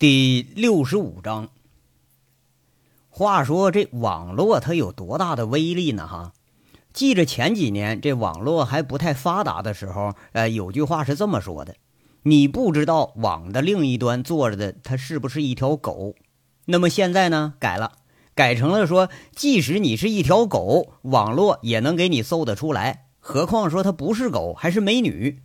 第六十五章。话说这网络它有多大的威力呢？哈，记着前几年这网络还不太发达的时候，呃，有句话是这么说的：你不知道网的另一端坐着的它是不是一条狗。那么现在呢，改了，改成了说，即使你是一条狗，网络也能给你搜得出来。何况说它不是狗，还是美女。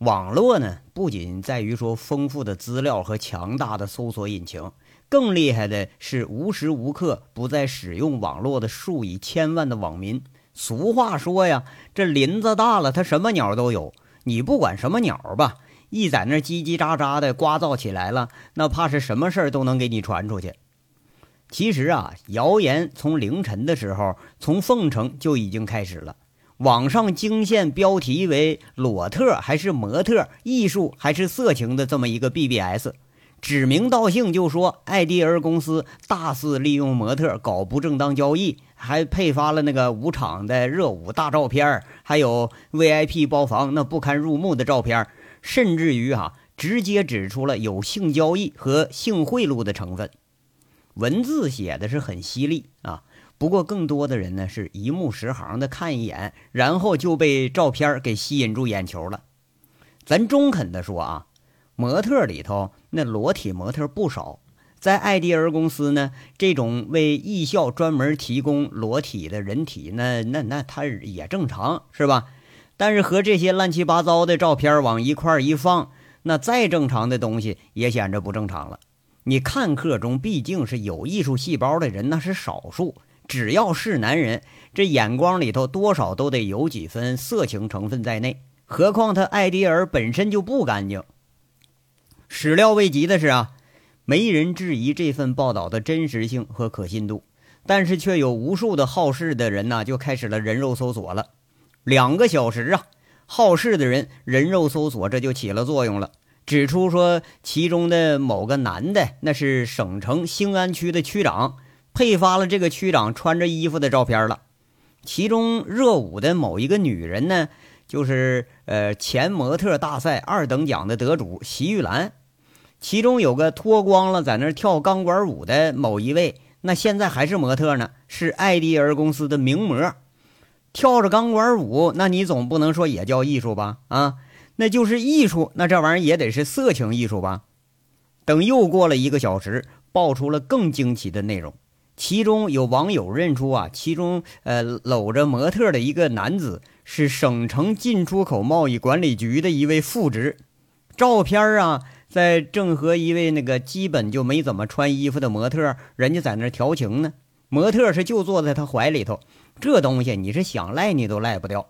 网络呢，不仅在于说丰富的资料和强大的搜索引擎，更厉害的是无时无刻不在使用网络的数以千万的网民。俗话说呀，这林子大了，它什么鸟都有。你不管什么鸟吧，一在那叽叽喳喳的呱噪起来了，那怕是什么事儿都能给你传出去。其实啊，谣言从凌晨的时候，从凤城就已经开始了。网上惊现标题为“裸特还是模特，艺术还是色情”的这么一个 BBS，指名道姓就说艾迪尔公司大肆利用模特搞不正当交易，还配发了那个舞场的热舞大照片，还有 VIP 包房那不堪入目的照片，甚至于哈直接指出了有性交易和性贿赂的成分，文字写的是很犀利啊。不过，更多的人呢是一目十行的看一眼，然后就被照片给吸引住眼球了。咱中肯的说啊，模特里头那裸体模特不少，在艾迪尔公司呢，这种为艺校专门提供裸体的人体，那那那他也正常是吧？但是和这些乱七八糟的照片往一块一放，那再正常的东西也显着不正常了。你看客中毕竟是有艺术细胞的人，那是少数。只要是男人，这眼光里头多少都得有几分色情成分在内。何况他艾迪尔本身就不干净。始料未及的是啊，没人质疑这份报道的真实性和可信度，但是却有无数的好事的人呢，就开始了人肉搜索了。两个小时啊，好事的人人肉搜索这就起了作用了，指出说其中的某个男的那是省城兴安区的区长。配发了这个区长穿着衣服的照片了，其中热舞的某一个女人呢，就是呃前模特大赛二等奖的得主席玉兰，其中有个脱光了在那跳钢管舞的某一位，那现在还是模特呢，是艾迪尔公司的名模，跳着钢管舞，那你总不能说也叫艺术吧？啊，那就是艺术，那这玩意儿也得是色情艺术吧？等又过了一个小时，爆出了更惊奇的内容。其中有网友认出啊，其中呃搂着模特的一个男子是省城进出口贸易管理局的一位副职，照片啊，在正和一位那个基本就没怎么穿衣服的模特，人家在那调情呢。模特是就坐在他怀里头，这东西你是想赖你都赖不掉。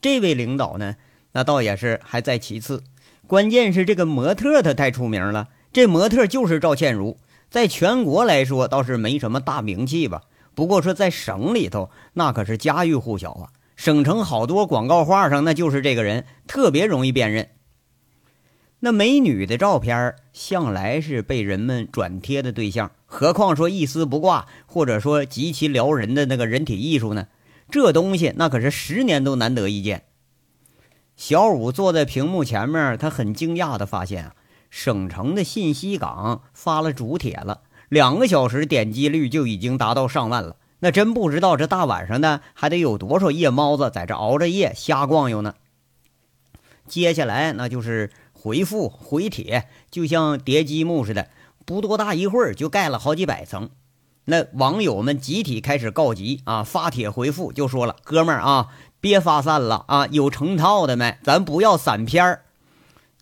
这位领导呢，那倒也是还在其次，关键是这个模特他太出名了，这模特就是赵倩茹。在全国来说倒是没什么大名气吧，不过说在省里头那可是家喻户晓啊，省城好多广告画上那就是这个人，特别容易辨认。那美女的照片向来是被人们转贴的对象，何况说一丝不挂，或者说极其撩人的那个人体艺术呢？这东西那可是十年都难得一见。小五坐在屏幕前面，他很惊讶的发现啊。省城的信息港发了主帖了，两个小时点击率就已经达到上万了。那真不知道这大晚上的还得有多少夜猫子在这熬着夜瞎逛悠呢。接下来那就是回复回帖，就像叠积木似的，不多大一会儿就盖了好几百层。那网友们集体开始告急啊，发帖回复就说了：“哥们儿啊，别发散了啊，有成套的没？咱不要散片儿。”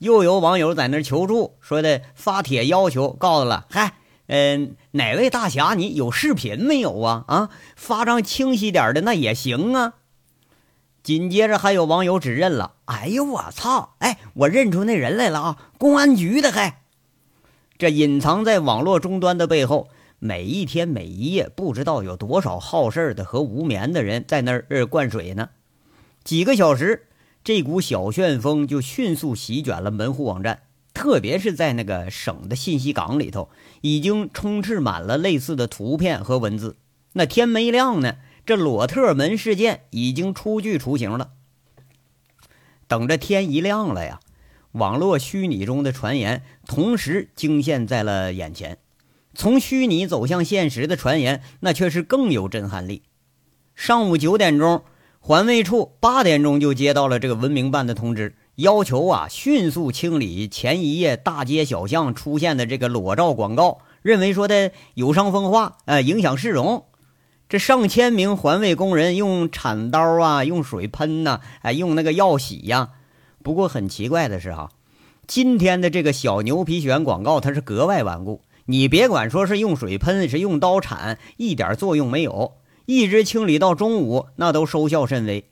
又有网友在那求助，说的发帖要求，告诉了，嗨，嗯，哪位大侠，你有视频没有啊？啊，发张清晰点的那也行啊。紧接着还有网友指认了，哎呦我操，哎，我认出那人来了啊，公安局的，嗨，这隐藏在网络终端的背后，每一天每一夜，不知道有多少好事的和无眠的人在那儿灌水呢。几个小时。这股小旋风就迅速席卷了门户网站，特别是在那个省的信息港里头，已经充斥满了类似的图片和文字。那天没亮呢，这裸特门事件已经初具雏形了。等着天一亮了呀，网络虚拟中的传言同时惊现在了眼前。从虚拟走向现实的传言，那却是更有震撼力。上午九点钟，环卫处八点钟就接到了这个文明办的通知，要求啊迅速清理前一夜大街小巷出现的这个裸照广告，认为说的有伤风化，呃，影响市容。这上千名环卫工人用铲刀啊，用水喷呐，哎，用那个药洗呀。不过很奇怪的是哈，今天的这个小牛皮癣广告它是格外顽固。你别管说是用水喷，是用刀铲，一点作用没有。一直清理到中午，那都收效甚微。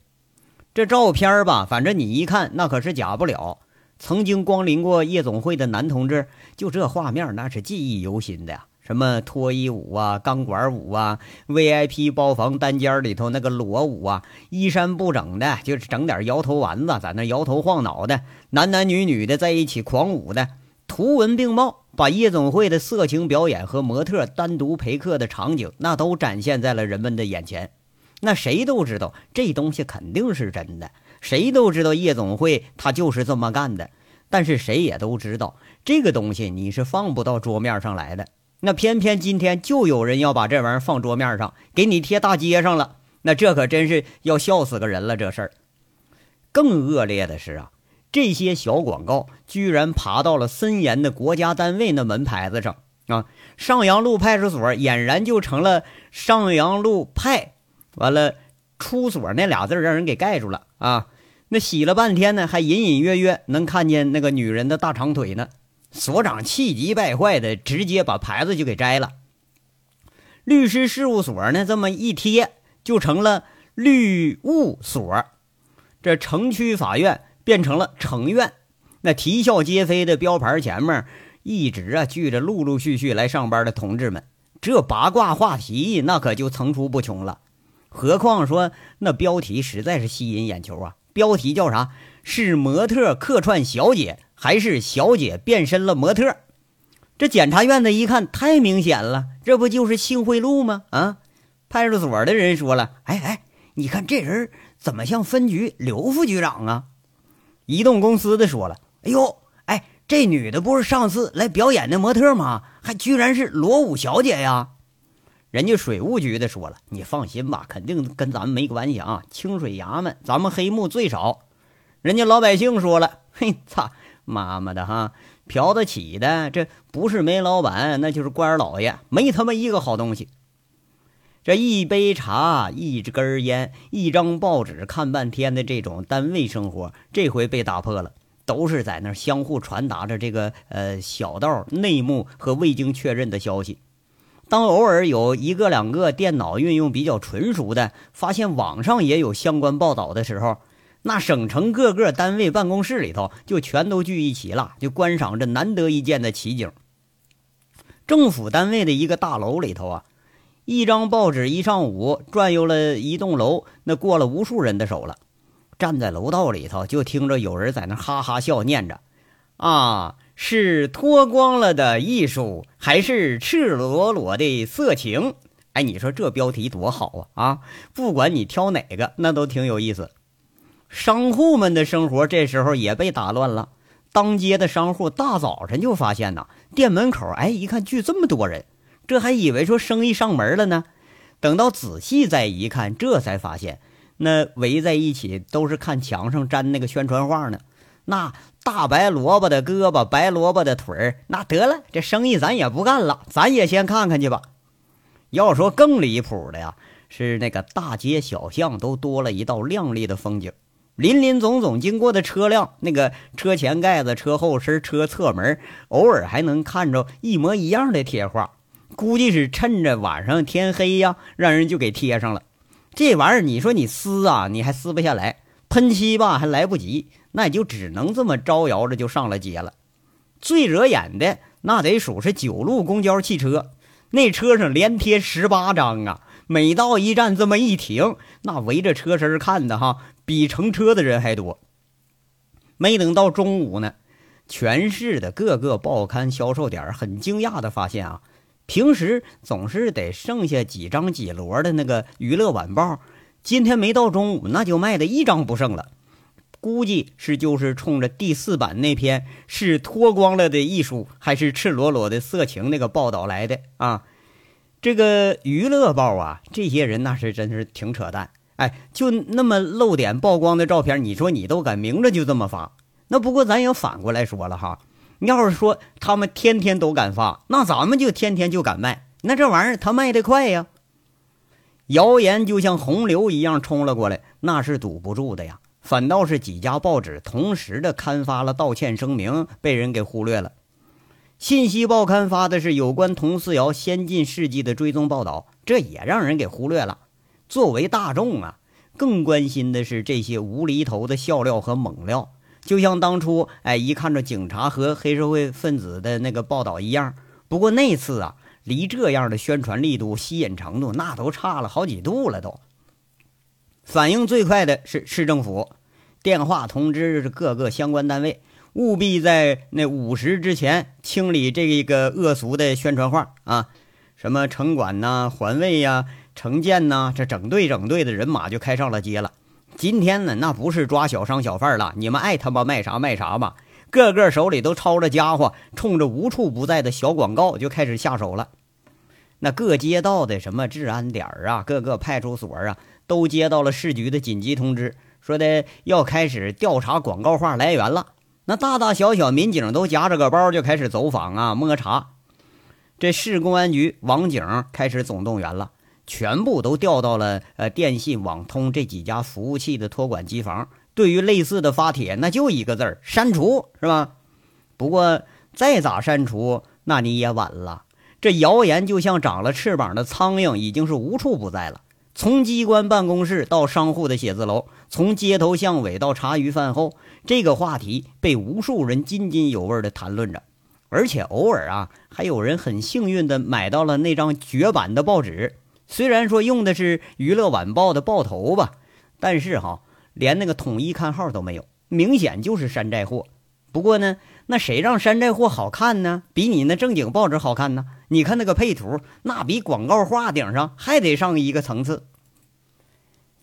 这照片吧，反正你一看，那可是假不了。曾经光临过夜总会的男同志，就这画面，那是记忆犹新的呀。什么脱衣舞啊，钢管舞啊，VIP 包房单间里头那个裸舞啊，衣衫不整的，就是整点摇头丸子，在那摇头晃脑的，男男女女的在一起狂舞的，图文并茂，把夜总会的色情表演和模特单独陪客的场景，那都展现在了人们的眼前。那谁都知道这东西肯定是真的，谁都知道夜总会他就是这么干的。但是谁也都知道，这个东西你是放不到桌面上来的。那偏偏今天就有人要把这玩意儿放桌面上，给你贴大街上了。那这可真是要笑死个人了。这事儿更恶劣的是啊，这些小广告居然爬到了森严的国家单位那门牌子上啊！上阳路派出所俨然就成了上阳路派，完了出所那俩字让人给盖住了啊！那洗了半天呢，还隐隐约约能看见那个女人的大长腿呢。所长气急败坏的，直接把牌子就给摘了。律师事务所呢，这么一贴，就成了律务所。这城区法院变成了城院。那啼笑皆非的标牌前面，一直啊聚着陆陆续续来上班的同志们。这八卦话题那可就层出不穷了。何况说那标题实在是吸引眼球啊！标题叫啥？是模特客串小姐。还是小姐变身了模特，这检察院的一看太明显了，这不就是性贿赂吗？啊！派出所的人说了：“哎哎，你看这人怎么像分局刘副局长啊？”移动公司的说了：“哎呦，哎，这女的不是上次来表演的模特吗？还居然是罗武小姐呀！”人家水务局的说了：“你放心吧，肯定跟咱们没关系啊，清水衙门咱们黑幕最少。”人家老百姓说了：“嘿，操！”妈妈的哈，嫖得起的，这不是煤老板，那就是官老爷，没他妈一个好东西。这一杯茶，一根烟，一张报纸，看半天的这种单位生活，这回被打破了，都是在那相互传达着这个呃小道内幕和未经确认的消息。当偶尔有一个两个电脑运用比较纯熟的，发现网上也有相关报道的时候。那省城各个单位办公室里头就全都聚一起了，就观赏这难得一见的奇景。政府单位的一个大楼里头啊，一张报纸一上午转悠了一栋楼，那过了无数人的手了。站在楼道里头，就听着有人在那哈哈笑，念着：“啊，是脱光了的艺术，还是赤裸裸的色情？”哎，你说这标题多好啊！啊，不管你挑哪个，那都挺有意思。商户们的生活这时候也被打乱了。当街的商户大早晨就发现呐，店门口哎，一看聚这么多人，这还以为说生意上门了呢。等到仔细再一看，这才发现那围在一起都是看墙上粘那个宣传画呢。那大白萝卜的胳膊，白萝卜的腿儿，那得了，这生意咱也不干了，咱也先看看去吧。要说更离谱的呀，是那个大街小巷都多了一道亮丽的风景。林林总总经过的车辆，那个车前盖子、车后身、车侧门，偶尔还能看着一模一样的贴画，估计是趁着晚上天黑呀，让人就给贴上了。这玩意儿，你说你撕啊，你还撕不下来；喷漆吧，还来不及，那也就只能这么招摇着就上了街了。最惹眼的那得数是九路公交汽车，那车上连贴十八张啊！每到一站这么一停，那围着车身看的哈。比乘车的人还多。没等到中午呢，全市的各个报刊销售点很惊讶的发现啊，平时总是得剩下几张几摞的那个娱乐晚报，今天没到中午那就卖的一张不剩了。估计是就是冲着第四版那篇是脱光了的艺术还是赤裸裸的色情那个报道来的啊。这个娱乐报啊，这些人那是真是挺扯淡。哎，就那么露点曝光的照片，你说你都敢明着就这么发？那不过咱也反过来说了哈，要是说他们天天都敢发，那咱们就天天就敢卖。那这玩意儿它卖的快呀，谣言就像洪流一样冲了过来，那是堵不住的呀。反倒是几家报纸同时的刊发了道歉声明，被人给忽略了。信息报刊发的是有关佟思瑶先进事迹的追踪报道，这也让人给忽略了。作为大众啊，更关心的是这些无厘头的笑料和猛料，就像当初哎一看着警察和黑社会分子的那个报道一样。不过那次啊，离这样的宣传力度、吸引程度那都差了好几度了都。反应最快的是市政府，电话通知各个相关单位，务必在那午时之前清理这个恶俗的宣传画啊！什么城管呐、环卫呀、城建呐，这整队整队的人马就开上了街了。今天呢，那不是抓小商小贩了，你们爱他妈卖啥卖啥吧！个个手里都抄着家伙，冲着无处不在的小广告就开始下手了。那各街道的什么治安点啊，各个派出所啊。都接到了市局的紧急通知，说的要开始调查广告画来源了。那大大小小民警都夹着个包就开始走访啊，摸查。这市公安局网警开始总动员了，全部都调到了呃电信、网通这几家服务器的托管机房。对于类似的发帖，那就一个字儿：删除，是吧？不过再咋删除，那你也晚了。这谣言就像长了翅膀的苍蝇，已经是无处不在了。从机关办公室到商户的写字楼，从街头巷尾到茶余饭后，这个话题被无数人津津有味地谈论着。而且偶尔啊，还有人很幸运地买到了那张绝版的报纸。虽然说用的是《娱乐晚报》的报头吧，但是哈，连那个统一刊号都没有，明显就是山寨货。不过呢，那谁让山寨货好看呢？比你那正经报纸好看呢？你看那个配图，那比广告画顶上还得上一个层次。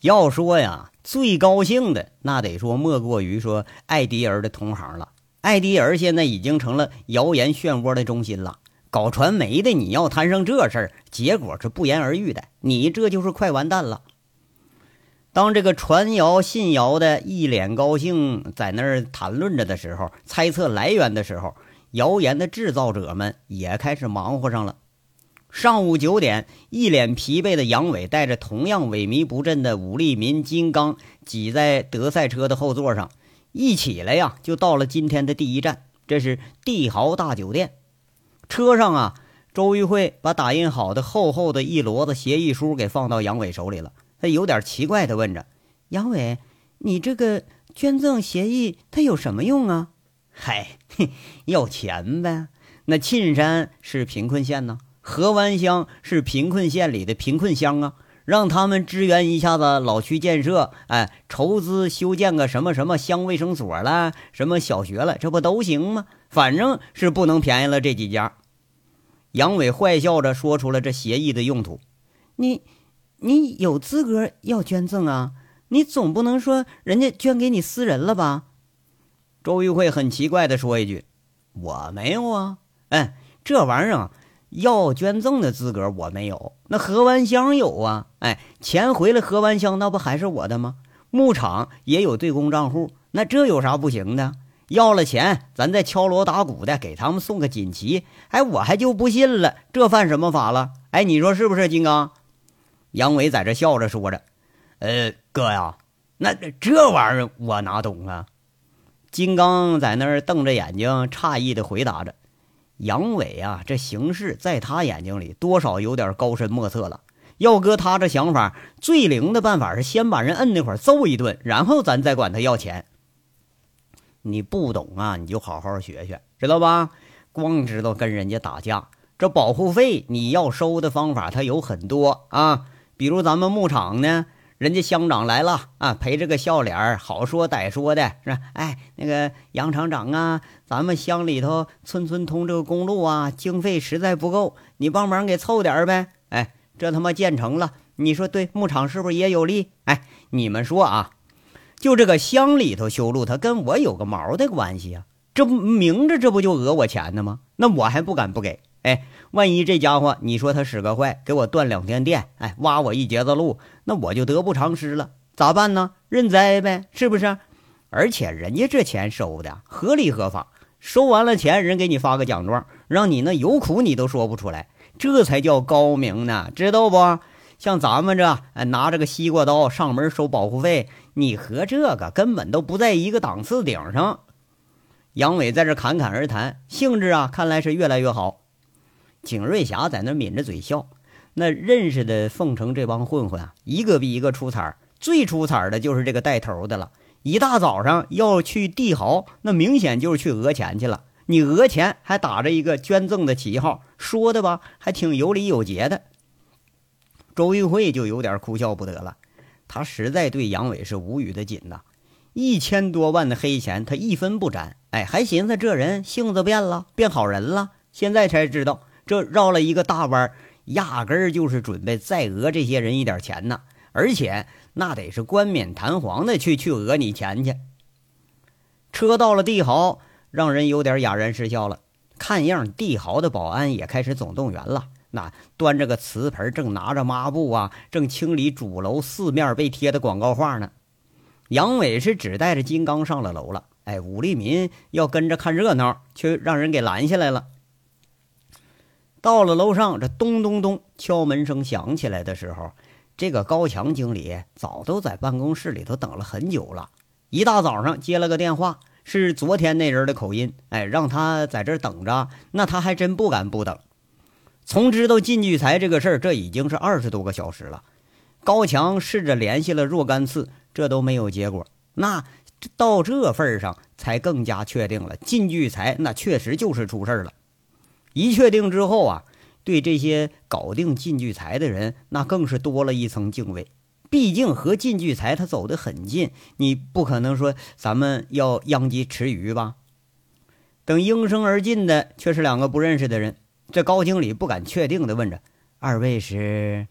要说呀，最高兴的那得说莫过于说艾迪尔的同行了。艾迪尔现在已经成了谣言漩涡的中心了。搞传媒的，你要摊上这事儿，结果是不言而喻的。你这就是快完蛋了。当这个传谣信谣的一脸高兴，在那儿谈论着的时候，猜测来源的时候。谣言的制造者们也开始忙活上了。上午九点，一脸疲惫的杨伟带着同样萎靡不振的武立民、金刚挤在德赛车的后座上，一起来呀，就到了今天的第一站，这是帝豪大酒店。车上啊，周玉慧把打印好的厚厚的一摞子协议书给放到杨伟手里了。他有点奇怪的问着：“杨伟，你这个捐赠协议，它有什么用啊？”嗨，要钱呗！那沁山是贫困县呢，河湾乡是贫困县里的贫困乡啊，让他们支援一下子老区建设，哎，筹资修建个什么什么乡卫生所了，什么小学了，这不都行吗？反正是不能便宜了这几家。杨伟坏笑着说出了这协议的用途：你，你有资格要捐赠啊？你总不能说人家捐给你私人了吧？周玉慧很奇怪地说一句：“我没有啊，哎，这玩意儿啊，要捐赠的资格我没有。那河湾乡有啊，哎，钱回了河湾乡，那不还是我的吗？牧场也有对公账户，那这有啥不行的？要了钱，咱再敲锣打鼓的给他们送个锦旗。哎，我还就不信了，这犯什么法了？哎，你说是不是？金刚，杨伟在这笑着说着：“呃，哥呀，那这玩意儿我哪懂啊？”金刚在那儿瞪着眼睛，诧异的回答着：“杨伟啊，这形势在他眼睛里多少有点高深莫测了。要搁他这想法，最灵的办法是先把人摁那块揍一顿，然后咱再管他要钱。你不懂啊，你就好好学学，知道吧？光知道跟人家打架，这保护费你要收的方法它有很多啊，比如咱们牧场呢。”人家乡长来了啊，陪着个笑脸好说歹说的是吧？哎，那个杨厂长啊，咱们乡里头村村通这个公路啊，经费实在不够，你帮忙给凑点呗。哎，这他妈建成了，你说对牧场是不是也有利？哎，你们说啊，就这个乡里头修路，他跟我有个毛的关系啊？这不明着这不就讹我钱呢吗？那我还不敢不给。哎，万一这家伙你说他使个坏，给我断两天电，哎，挖我一截子路，那我就得不偿失了，咋办呢？认栽呗，是不是？而且人家这钱收的合理合法，收完了钱，人给你发个奖状，让你那有苦你都说不出来，这才叫高明呢，知道不？像咱们这拿着个西瓜刀上门收保护费，你和这个根本都不在一个档次顶上。杨伟在这侃侃而谈，兴致啊，看来是越来越好。景瑞霞在那抿着嘴笑。那认识的凤城这帮混混啊，一个比一个出彩最出彩的就是这个带头的了。一大早上要去帝豪，那明显就是去讹钱去了。你讹钱还打着一个捐赠的旗号，说的吧，还挺有理有节的。周玉慧就有点哭笑不得了，他实在对杨伟是无语的紧呐。一千多万的黑钱，他一分不沾。哎，还寻思这人性子变了，变好人了。现在才知道。这绕了一个大弯，压根儿就是准备再讹这些人一点钱呢，而且那得是冠冕堂皇的去去讹你钱去。车到了帝豪，让人有点哑然失笑了。看样帝豪的保安也开始总动员了，那端着个瓷盆，正拿着抹布啊，正清理主楼四面被贴的广告画呢。杨伟是只带着金刚上了楼了，哎，武立民要跟着看热闹，却让人给拦下来了。到了楼上，这咚咚咚敲门声响起来的时候，这个高强经理早都在办公室里头等了很久了。一大早上接了个电话，是昨天那人的口音，哎，让他在这等着。那他还真不敢不等。从知道靳聚财这个事儿，这已经是二十多个小时了。高强试着联系了若干次，这都没有结果。那到这份上，才更加确定了靳聚财那确实就是出事了。一确定之后啊，对这些搞定靳聚财的人，那更是多了一层敬畏。毕竟和靳聚财他走得很近，你不可能说咱们要殃及池鱼吧？等应声而进的却是两个不认识的人。这高经理不敢确定的问着：“二位是？”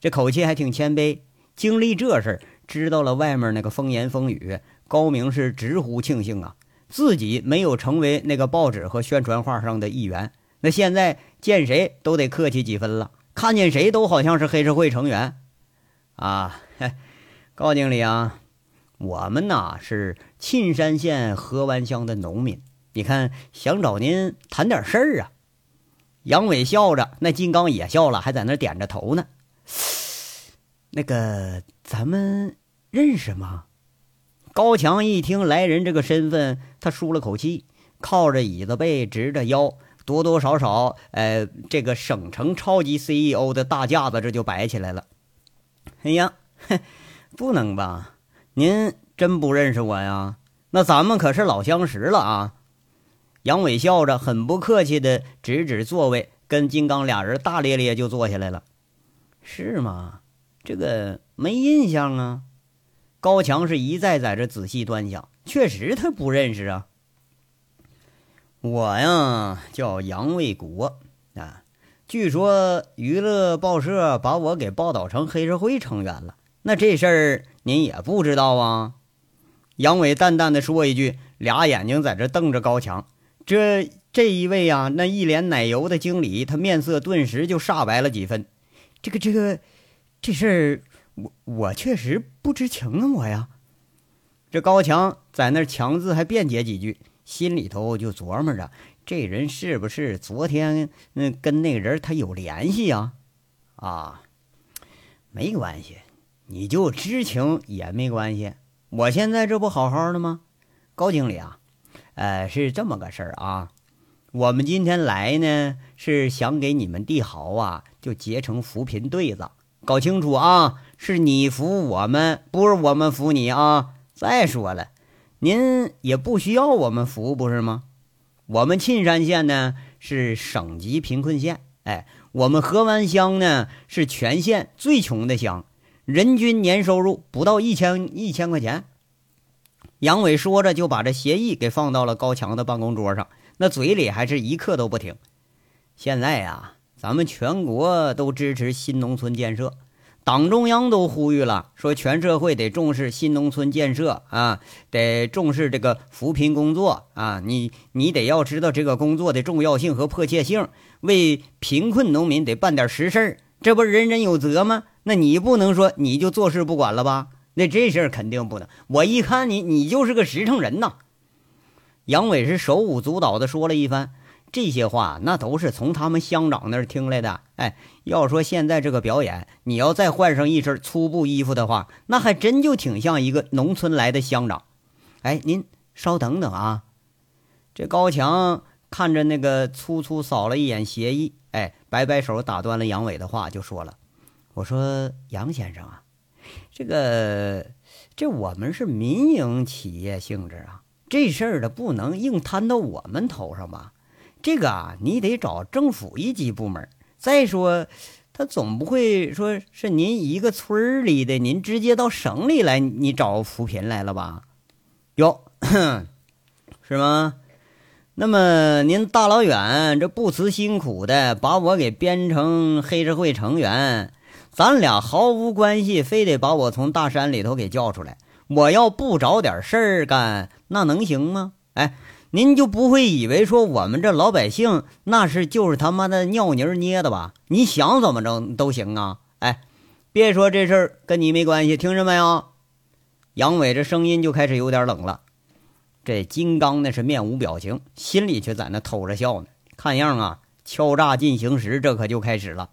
这口气还挺谦卑。经历这事儿，知道了外面那个风言风语，高明是直呼庆幸啊，自己没有成为那个报纸和宣传画上的一员。那现在见谁都得客气几分了，看见谁都好像是黑社会成员，啊，高经理啊，我们呐是沁山县河湾乡的农民，你看想找您谈点事儿啊。杨伟笑着，那金刚也笑了，还在那点着头呢。那个咱们认识吗？高强一听来人这个身份，他舒了口气，靠着椅子背，直着腰。多多少少，呃，这个省城超级 CEO 的大架子这就摆起来了。哎呀，不能吧？您真不认识我呀？那咱们可是老相识了啊！杨伟笑着，很不客气的指指座位，跟金刚俩人大咧咧就坐下来了。是吗？这个没印象啊。高强是一再在这仔细端详，确实他不认识啊。我呀叫杨卫国啊，据说娱乐报社把我给报道成黑社会成员了。那这事儿您也不知道啊？杨伟淡淡的说一句，俩眼睛在这瞪着高强。这这一位啊，那一脸奶油的经理，他面色顿时就煞白了几分。这个这个，这事儿我我确实不知情啊，我呀。这高强在那强自还辩解几句。心里头就琢磨着，这人是不是昨天那跟那个人他有联系呀？啊，没关系，你就知情也没关系。我现在这不好好的吗？高经理啊，呃，是这么个事儿啊。我们今天来呢，是想给你们帝豪啊，就结成扶贫对子。搞清楚啊，是你扶我们，不是我们扶你啊。再说了。您也不需要我们扶，不是吗？我们沁山县呢是省级贫困县，哎，我们河湾乡呢是全县最穷的乡，人均年收入不到一千一千块钱。杨伟说着就把这协议给放到了高强的办公桌上，那嘴里还是一刻都不停。现在呀，咱们全国都支持新农村建设，党中央都呼吁了，说全社会得重视新农村建设啊，得重视这个扶贫工作啊。你你得要知道这个工作的重要性和迫切性，为贫困农民得办点实事儿，这不人人有责吗？那你不能说你就坐视不管了吧？那这事儿肯定不能。我一看你，你就是个实诚人呐。杨伟是手舞足蹈的说了一番。这些话那都是从他们乡长那儿听来的。哎，要说现在这个表演，你要再换上一身粗布衣服的话，那还真就挺像一个农村来的乡长。哎，您稍等等啊！这高强看着那个粗粗扫了一眼协议，哎，摆摆手打断了杨伟的话，就说了：“我说杨先生啊，这个这我们是民营企业性质啊，这事儿的不能硬摊到我们头上吧？”这个啊，你得找政府一级部门。再说，他总不会说是您一个村里的，您直接到省里来，你找扶贫来了吧？哟，是吗？那么您大老远这不辞辛苦的把我给编成黑社会成员，咱俩毫无关系，非得把我从大山里头给叫出来。我要不找点事儿干，那能行吗？哎。您就不会以为说我们这老百姓那是就是他妈的尿泥捏的吧？你想怎么着都行啊！哎，别说这事儿跟你没关系，听着没有？杨伟这声音就开始有点冷了。这金刚那是面无表情，心里却在那偷着笑呢。看样啊，敲诈进行时，这可就开始了。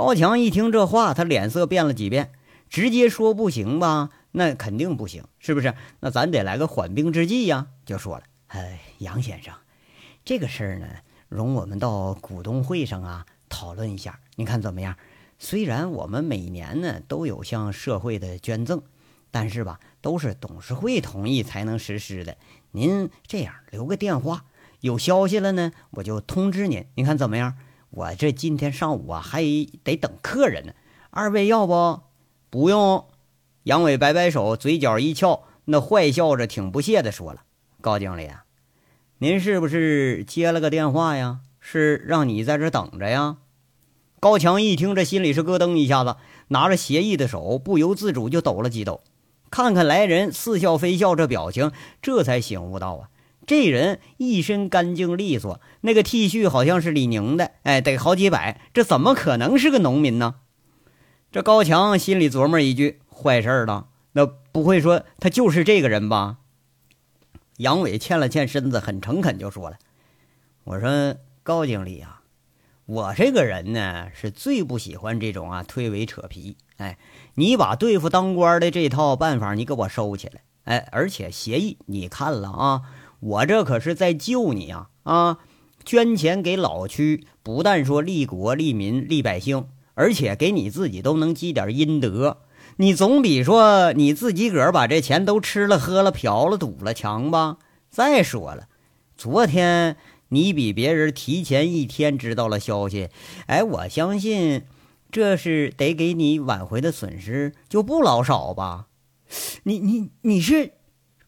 高强一听这话，他脸色变了几变，直接说不行吧？那肯定不行，是不是？那咱得来个缓兵之计呀！就说了。哎，杨先生，这个事儿呢，容我们到股东会上啊讨论一下，您看怎么样？虽然我们每年呢都有向社会的捐赠，但是吧，都是董事会同意才能实施的。您这样留个电话，有消息了呢，我就通知您。您看怎么样？我这今天上午啊还得等客人呢。二位要不？不用。杨伟摆摆手，嘴角一翘，那坏笑着，挺不屑的说了。高经理啊，您是不是接了个电话呀？是让你在这等着呀？高强一听，这心里是咯噔一下子，拿着协议的手不由自主就抖了几抖。看看来人似笑非笑这表情，这才醒悟到啊，这人一身干净利索，那个 T 恤好像是李宁的，哎，得好几百，这怎么可能是个农民呢？这高强心里琢磨一句：坏事了，那不会说他就是这个人吧？杨伟欠了欠身子，很诚恳，就说了：“我说高经理啊，我这个人呢是最不喜欢这种啊推诿扯皮。哎，你把对付当官的这套办法，你给我收起来。哎，而且协议你看了啊，我这可是在救你啊啊！捐钱给老区，不但说利国利民利百姓，而且给你自己都能积点阴德。”你总比说你自己个儿把这钱都吃了、喝了、嫖了、赌了强吧？再说了，昨天你比别人提前一天知道了消息，哎，我相信这是得给你挽回的损失就不老少吧？你你你是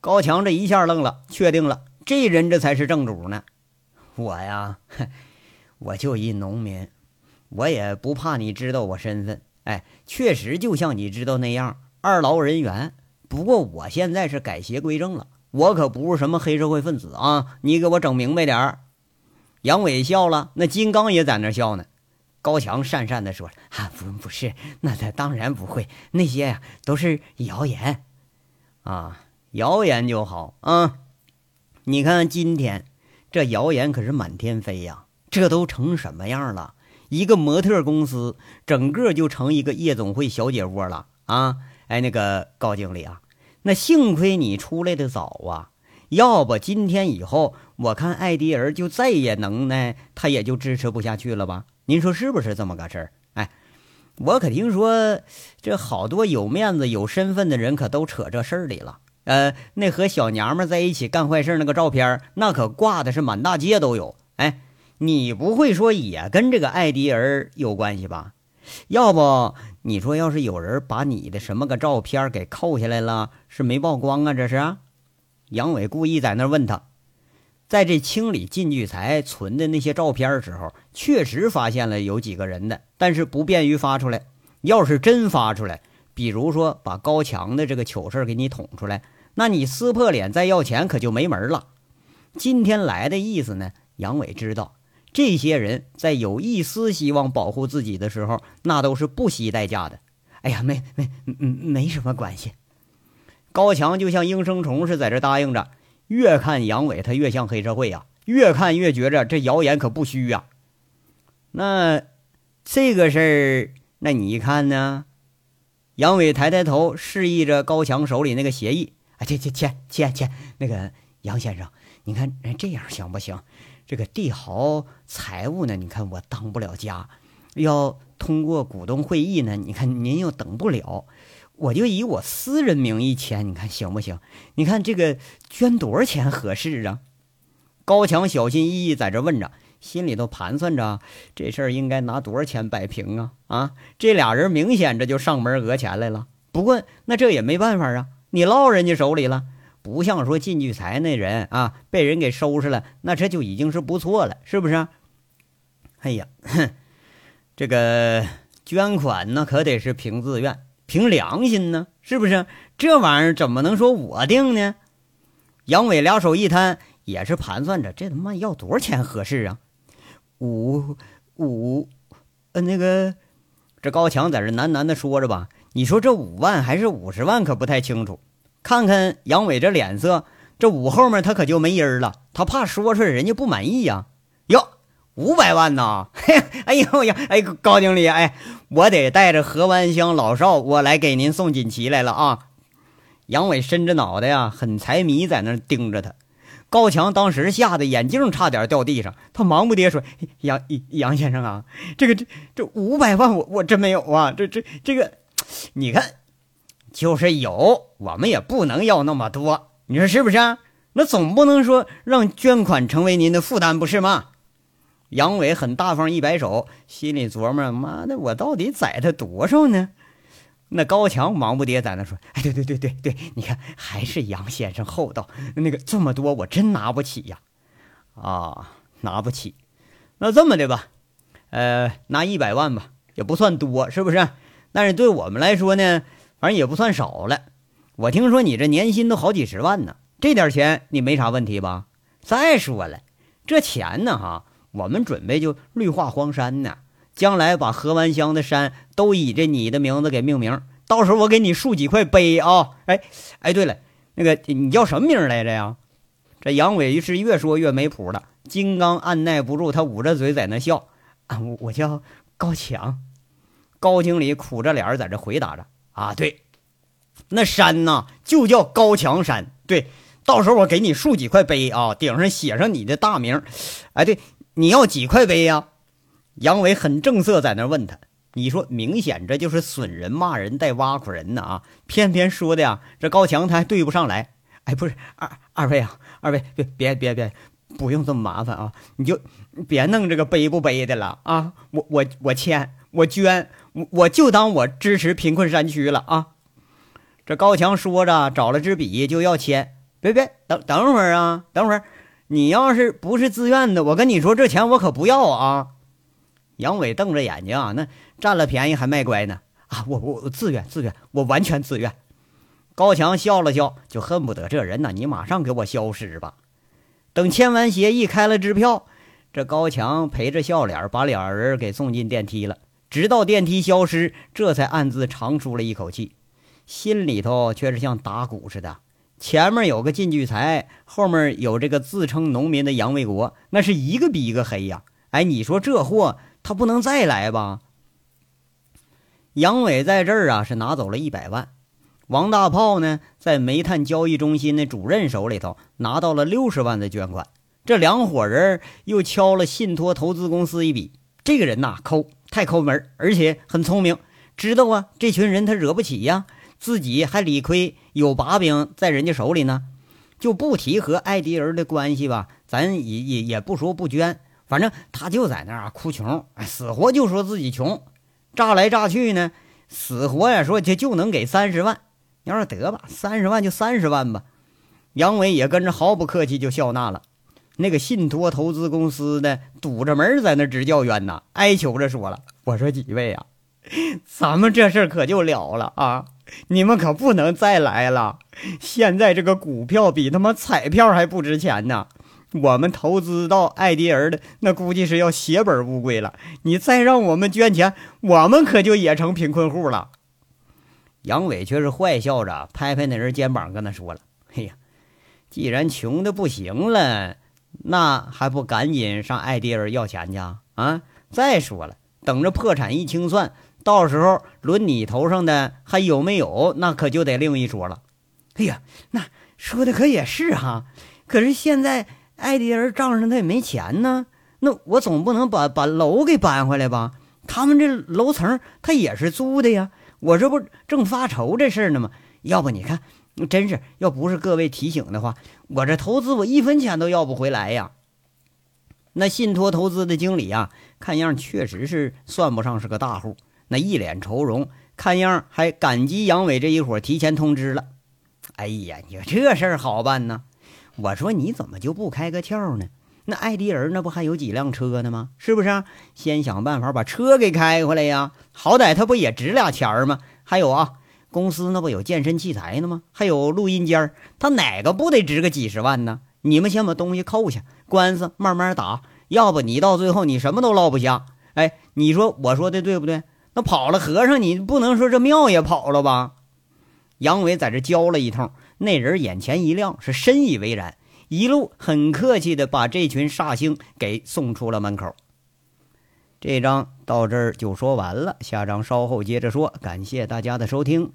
高强这一下愣了，确定了，这人这才是正主呢。我呀，我就一农民，我也不怕你知道我身份。哎，确实就像你知道那样，二劳人员。不过我现在是改邪归正了，我可不是什么黑社会分子啊！你给我整明白点儿。杨伟笑了，那金刚也在那笑呢。高强讪讪地说：“啊，不，不是，那他当然不会，那些呀都是谣言啊，谣言就好啊。你看今天这谣言可是满天飞呀，这都成什么样了？”一个模特公司，整个就成一个夜总会小姐窝了啊！哎，那个高经理啊，那幸亏你出来的早啊，要不今天以后，我看艾迪儿就再也能耐，他也就支持不下去了吧？您说是不是这么个事儿？哎，我可听说这好多有面子、有身份的人可都扯这事儿里了。呃，那和小娘们在一起干坏事那个照片，那可挂的是满大街都有。哎。你不会说也跟这个艾迪儿有关系吧？要不你说，要是有人把你的什么个照片给扣下来了，是没曝光啊？这是？杨伟故意在那问他，在这清理靳聚财存的那些照片时候，确实发现了有几个人的，但是不便于发出来。要是真发出来，比如说把高强的这个糗事给你捅出来，那你撕破脸再要钱可就没门了。今天来的意思呢，杨伟知道这些人在有一丝希望保护自己的时候，那都是不惜代价的。哎呀，没没没没什么关系。高强就像应声虫似的在这答应着。越看杨伟，他越像黑社会呀，越看越觉着这谣言可不虚呀。那这个事儿，那你看呢？杨伟抬抬头，示意着高强手里那个协议。啊，签签签签签，那个杨先生，你看这样行不行？这个帝豪财务呢？你看我当不了家，要通过股东会议呢？你看您又等不了，我就以我私人名义签，你看行不行？你看这个捐多少钱合适啊？高强小心翼翼在这问着。心里头盘算着这事儿应该拿多少钱摆平啊啊！这俩人明显这就上门讹钱来了。不过那这也没办法啊，你落人家手里了，不像说靳聚财那人啊，被人给收拾了，那这就已经是不错了，是不是？哎呀，哼，这个捐款呢，可得是凭自愿、凭良心呢，是不是？这玩意儿怎么能说我定呢？杨伟两手一摊，也是盘算着这他妈要多少钱合适啊？五五，呃，那个，这高强在这喃喃的说着吧。你说这五万还是五十万，可不太清楚。看看杨伟这脸色，这五后面他可就没音儿了。他怕说出来人家不满意呀。哟，五百万呐！哎呦呀，哎，高经理，哎，我得带着何湾香老少，我来给您送锦旗来了啊。杨伟伸着脑袋呀，很财迷，在那盯着他。高强当时吓得眼镜差点掉地上，他忙不迭说：“杨杨先生啊，这个这这五百万我我真没有啊，这这这个，你看，就是有，我们也不能要那么多，你说是不是啊？那总不能说让捐款成为您的负担，不是吗？”杨伟很大方一摆手，心里琢磨：“妈的，我到底宰他多少呢？”那高强忙不迭在那说：“哎，对对对对对，你看还是杨先生厚道。那个这么多我真拿不起呀，啊，拿不起。那这么的吧，呃，拿一百万吧，也不算多，是不是？但是对我们来说呢，反正也不算少了。我听说你这年薪都好几十万呢，这点钱你没啥问题吧？再说了，这钱呢，哈，我们准备就绿化荒山呢。”将来把河湾乡的山都以这你的名字给命名，到时候我给你竖几块碑啊！哎，哎，对了，那个你叫什么名来着呀？这杨伟是越说越没谱了。金刚按耐不住，他捂着嘴在那笑。啊，我叫高强。高经理苦着脸在这回答着。啊，对，那山呐就叫高强山。对，到时候我给你竖几块碑啊，顶上写上你的大名。哎，对，你要几块碑呀？杨伟很正色，在那问他：“你说，明显这就是损人、骂人、带挖苦人呢啊！偏偏说的呀，这高强他还对不上来。哎，不是二二位啊，二位别别别别，不用这么麻烦啊！你就别弄这个背不背的了啊！我我我签，我捐，我我就当我支持贫困山区了啊！”这高强说着，找了支笔就要签。别别，等等会儿啊，等会儿，你要是不是自愿的，我跟你说，这钱我可不要啊！杨伟瞪着眼睛啊，那占了便宜还卖乖呢啊！我我自愿自愿，我完全自愿。高强笑了笑，就恨不得这人呢，你马上给我消失吧。等签完协议，开了支票，这高强陪着笑脸把俩人给送进电梯了。直到电梯消失，这才暗自长舒了一口气，心里头却是像打鼓似的。前面有个靳聚财，后面有这个自称农民的杨卫国，那是一个比一个黑呀！哎，你说这货。他不能再来吧？杨伟在这儿啊，是拿走了一百万。王大炮呢，在煤炭交易中心的主任手里头拿到了六十万的捐款。这两伙人又敲了信托投资公司一笔。这个人呐，抠，太抠门，而且很聪明，知道啊，这群人他惹不起呀，自己还理亏，有把柄在人家手里呢，就不提和艾迪儿的关系吧，咱也也也不说不捐。反正他就在那儿哭穷，死活就说自己穷，诈来诈去呢，死活呀说就就能给三十万。要说得吧，三十万就三十万吧。杨伟也跟着毫不客气就笑纳了。那个信托投资公司的堵着门在那直叫冤呐，哀求着说了：“我说几位啊，咱们这事儿可就了了啊！你们可不能再来了。现在这个股票比他妈彩票还不值钱呢。我们投资到艾迪尔的，那估计是要血本无归了。你再让我们捐钱，我们可就也成贫困户了。杨伟却是坏笑着拍拍那人肩膀，跟他说了：“哎呀，既然穷的不行了，那还不赶紧上艾迪尔要钱去啊？再说了，等着破产一清算。”到时候轮你头上的还有没有？那可就得另一说了。哎呀，那说的可也是哈。可是现在艾迪尔账上他也没钱呢。那我总不能把把楼给搬回来吧？他们这楼层他也是租的呀。我这不正发愁这事儿呢吗？要不你看，真是要不是各位提醒的话，我这投资我一分钱都要不回来呀。那信托投资的经理呀，看样确实是算不上是个大户。那一脸愁容，看样还感激杨伟这一伙提前通知了。哎呀，你说这事儿好办呢？我说你怎么就不开个窍呢？那艾迪尔那不还有几辆车呢吗？是不是？先想办法把车给开回来呀！好歹他不也值俩钱儿吗？还有啊，公司那不有健身器材呢吗？还有录音间儿，他哪个不得值个几十万呢？你们先把东西扣下，官司慢慢打，要不你到最后你什么都落不下。哎，你说我说的对不对？那跑了和尚，你不能说这庙也跑了吧？杨伟在这教了一通，那人眼前一亮，是深以为然，一路很客气的把这群煞星给送出了门口。这章到这儿就说完了，下章稍后接着说。感谢大家的收听。